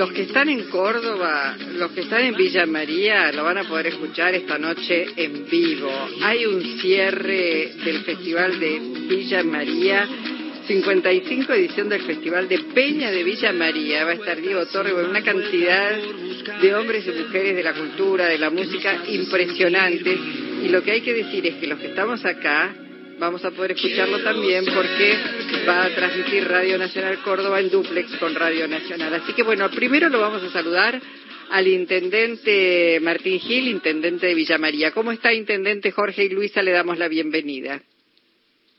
los que están en Córdoba, los que están en Villa María, lo van a poder escuchar esta noche en vivo. Hay un cierre del Festival de Villa María 55 edición del Festival de Peña de Villa María. Va a estar Diego Torre con una cantidad de hombres y mujeres de la cultura, de la música impresionante. Y lo que hay que decir es que los que estamos acá vamos a poder escucharlo también porque va a transmitir Radio Nacional Córdoba en duplex con Radio Nacional. Así que bueno, primero lo vamos a saludar al intendente Martín Gil, intendente de Villa María. ¿Cómo está, intendente Jorge y Luisa? Le damos la bienvenida.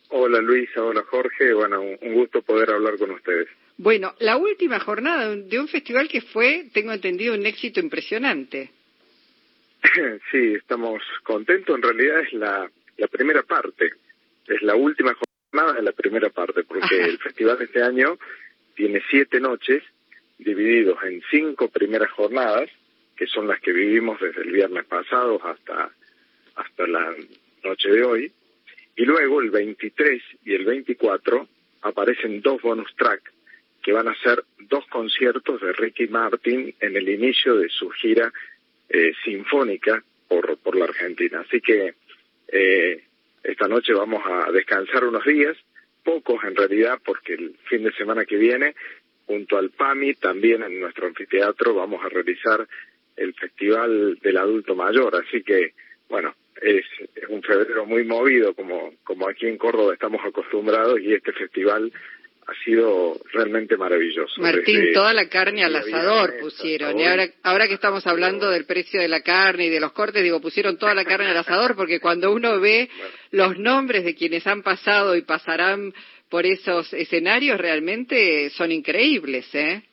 Hola Luisa, hola Jorge, bueno, un gusto poder hablar con ustedes. Bueno, la última jornada de un festival que fue, tengo entendido, un éxito impresionante. Sí, estamos contentos, en realidad es la, la primera parte, es la última jornada de la primera parte, porque el festival de este año tiene siete noches divididos en cinco primeras jornadas, que son las que vivimos desde el viernes pasado hasta, hasta la noche de hoy, y luego el 23 y el 24 aparecen dos bonus track que van a ser dos conciertos de Ricky Martin en el inicio de su gira eh, sinfónica por, por la Argentina. Así que eh, esta noche vamos a descansar unos días, pocos en realidad, porque el fin de semana que viene, junto al PAMI, también en nuestro anfiteatro, vamos a realizar el Festival del Adulto Mayor. Así que, bueno, es, un febrero muy movido como, como aquí en Córdoba estamos acostumbrados y este festival ha sido realmente maravilloso. Martín, toda la carne al asador pusieron. Y ahora, ahora que estamos hablando del precio de la carne y de los cortes, digo, pusieron toda la carne al asador porque cuando uno ve los nombres de quienes han pasado y pasarán por esos escenarios, realmente son increíbles, ¿eh?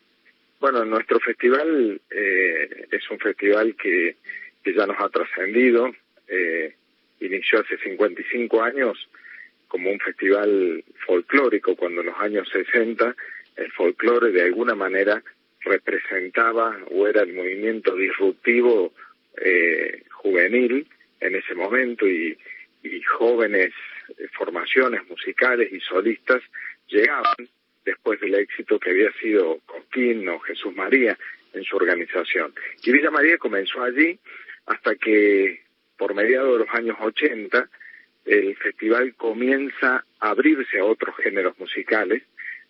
Bueno, nuestro festival eh, es un festival que, que ya nos ha trascendido eh, inició hace 55 años como un festival folclórico, cuando en los años 60 el folclore de alguna manera representaba o era el movimiento disruptivo eh, juvenil en ese momento y, y jóvenes eh, formaciones musicales y solistas llegaban después del éxito que había sido Coquín o Jesús María en su organización. Y Villa María comenzó allí hasta que por mediados de los años 80, el festival comienza a abrirse a otros géneros musicales.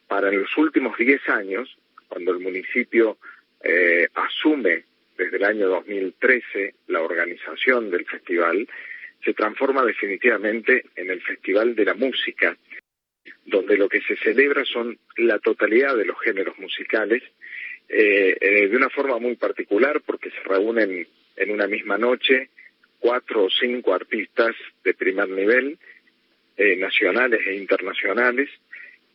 Para en los últimos 10 años, cuando el municipio eh, asume desde el año 2013 la organización del festival, se transforma definitivamente en el Festival de la Música, donde lo que se celebra son la totalidad de los géneros musicales, eh, eh, de una forma muy particular, porque se reúnen en una misma noche cuatro o cinco artistas de primer nivel, eh, nacionales e internacionales,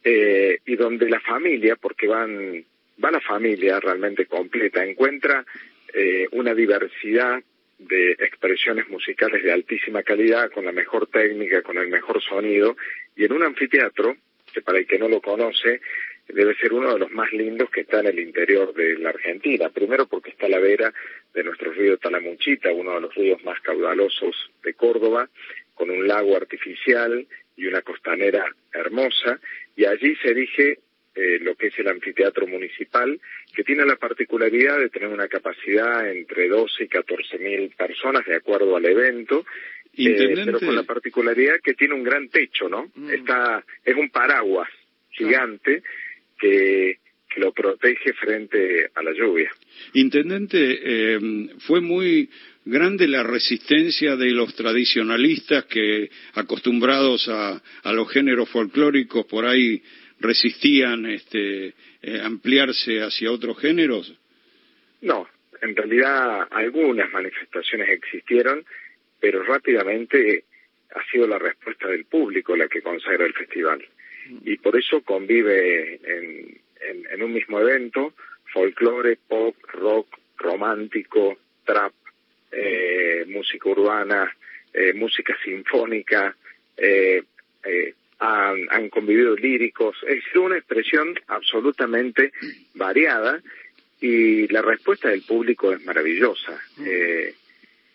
eh, y donde la familia, porque van, va la familia realmente completa, encuentra eh, una diversidad de expresiones musicales de altísima calidad, con la mejor técnica, con el mejor sonido, y en un anfiteatro, que para el que no lo conoce, debe ser uno de los más lindos que está en el interior de la Argentina. Primero porque está a la vera de nuestro río Talamuchita, uno de los ríos más caudalosos de Córdoba, con un lago artificial y una costanera hermosa, y allí se erige eh, lo que es el anfiteatro municipal, que tiene la particularidad de tener una capacidad entre 12 y 14 mil personas de acuerdo al evento, eh, pero con la particularidad que tiene un gran techo, ¿no? Mm. Está, es un paraguas gigante que, lo protege frente a la lluvia. Intendente, eh, fue muy grande la resistencia de los tradicionalistas que, acostumbrados a, los géneros folclóricos, por ahí resistían este, eh, ampliarse hacia otros géneros. No, en realidad algunas manifestaciones existieron, pero rápidamente ha sido la respuesta del público la que consagra el festival y por eso convive en, en, un mismo evento folclore, pop, rock, romántico, trap, eh, música urbana, eh, música sinfónica, eh, eh, han, han, convivido líricos, es una expresión absolutamente variada y la respuesta del público es maravillosa. Mm. Eh,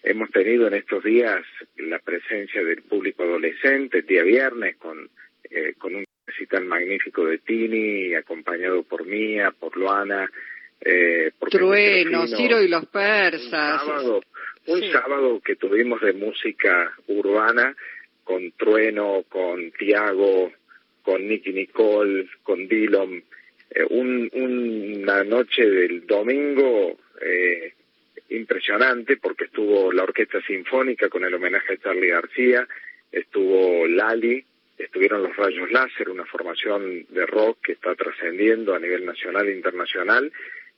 hemos tenido en estos días la presencia del público adolescente, el día viernes, con, con un recital magnífico de Tini, acompañado por Mía, por Luana, Eh, Trueno, Ciro y los persas. Un sábado, un sábado que tuvimos de música urbana con Trueno, con Tiago, con Nicky Nicole, con Dillon, eh, un, una noche del domingo eh, impresionante porque estuvo la Orquesta Sinfónica con el homenaje a Charlie García, estuvo Lali, estuvieron los Rayos Láser, una formación de rock que está trascendiendo a nivel nacional e internacional,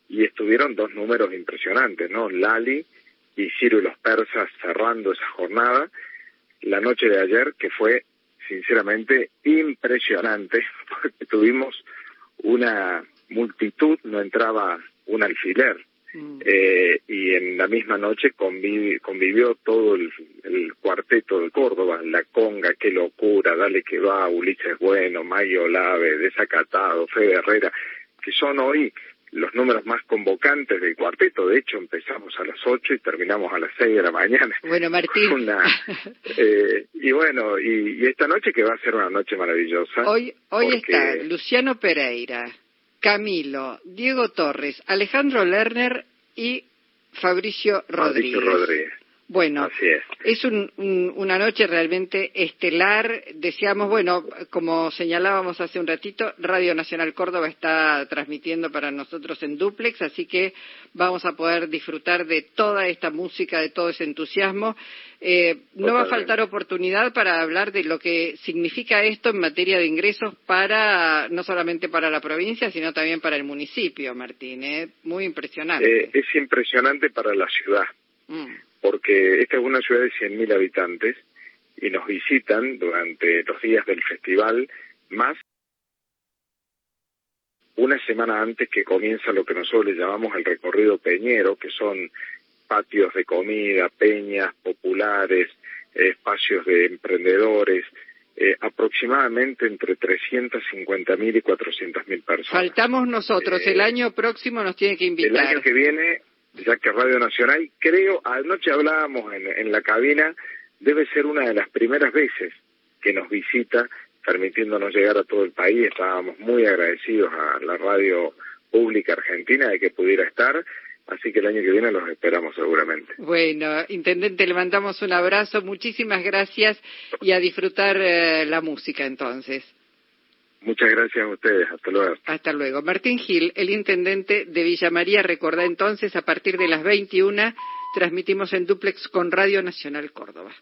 y estuvieron dos números impresionantes, ¿no? Lali y Ciro y los Persas cerrando esa jornada, la noche de ayer, que fue sinceramente impresionante, porque tuvimos una multitud, no entraba un alfiler. Mm. Eh, y en la misma noche convivió todo el, cuarteto de Córdoba, La Conga, Qué Locura, Dale Que Va, Ulises Bueno, Mayo Lave, Desacatado, Fede Herrera, que son hoy los números más convocantes del cuarteto. De hecho, empezamos a las 8 y terminamos a las 6 de la mañana. Bueno, Martín. eh, y bueno, y, esta noche que va a ser una noche maravillosa. Hoy, hoy está Luciano Pereira, Camilo, Diego Torres, Alejandro Lerner y Fabricio Rodríguez. Fabricio Rodríguez. Bueno, es, una noche realmente estelar. Decíamos, bueno, como señalábamos hace un ratito, Radio Nacional Córdoba está transmitiendo para nosotros en duplex, así que vamos a poder disfrutar de toda esta música, de todo ese entusiasmo. Eh, no va a faltar oportunidad para hablar de lo que significa esto en materia de ingresos para, no solamente para la provincia, sino también para el municipio, Martín. ¿eh? Muy impresionante. Eh, es impresionante para la ciudad. Mm porque esta es una ciudad de 100.000 habitantes y nos visitan durante los días del festival más una semana antes que comienza lo que nosotros le llamamos el recorrido peñero, que son patios de comida, peñas populares, espacios de emprendedores, eh, aproximadamente entre 350.000 y 400.000 personas. Faltamos nosotros, el eh, año próximo nos tiene que invitar. El año que viene ya que Radio Nacional, creo, anoche hablábamos en, en la cabina, debe ser una de las primeras veces que nos visita, permitiéndonos llegar a todo el país. Estábamos muy agradecidos a la radio pública argentina de que pudiera estar. Así que el año que viene los esperamos seguramente. Bueno, Intendente, le mandamos un abrazo, muchísimas gracias y a disfrutar eh, la música entonces. Muchas gracias a ustedes. Hasta luego. Hasta luego. Martín Gil, el intendente de Villa María, recordá entonces, a partir de las 21 transmitimos en duplex con Radio Nacional Córdoba.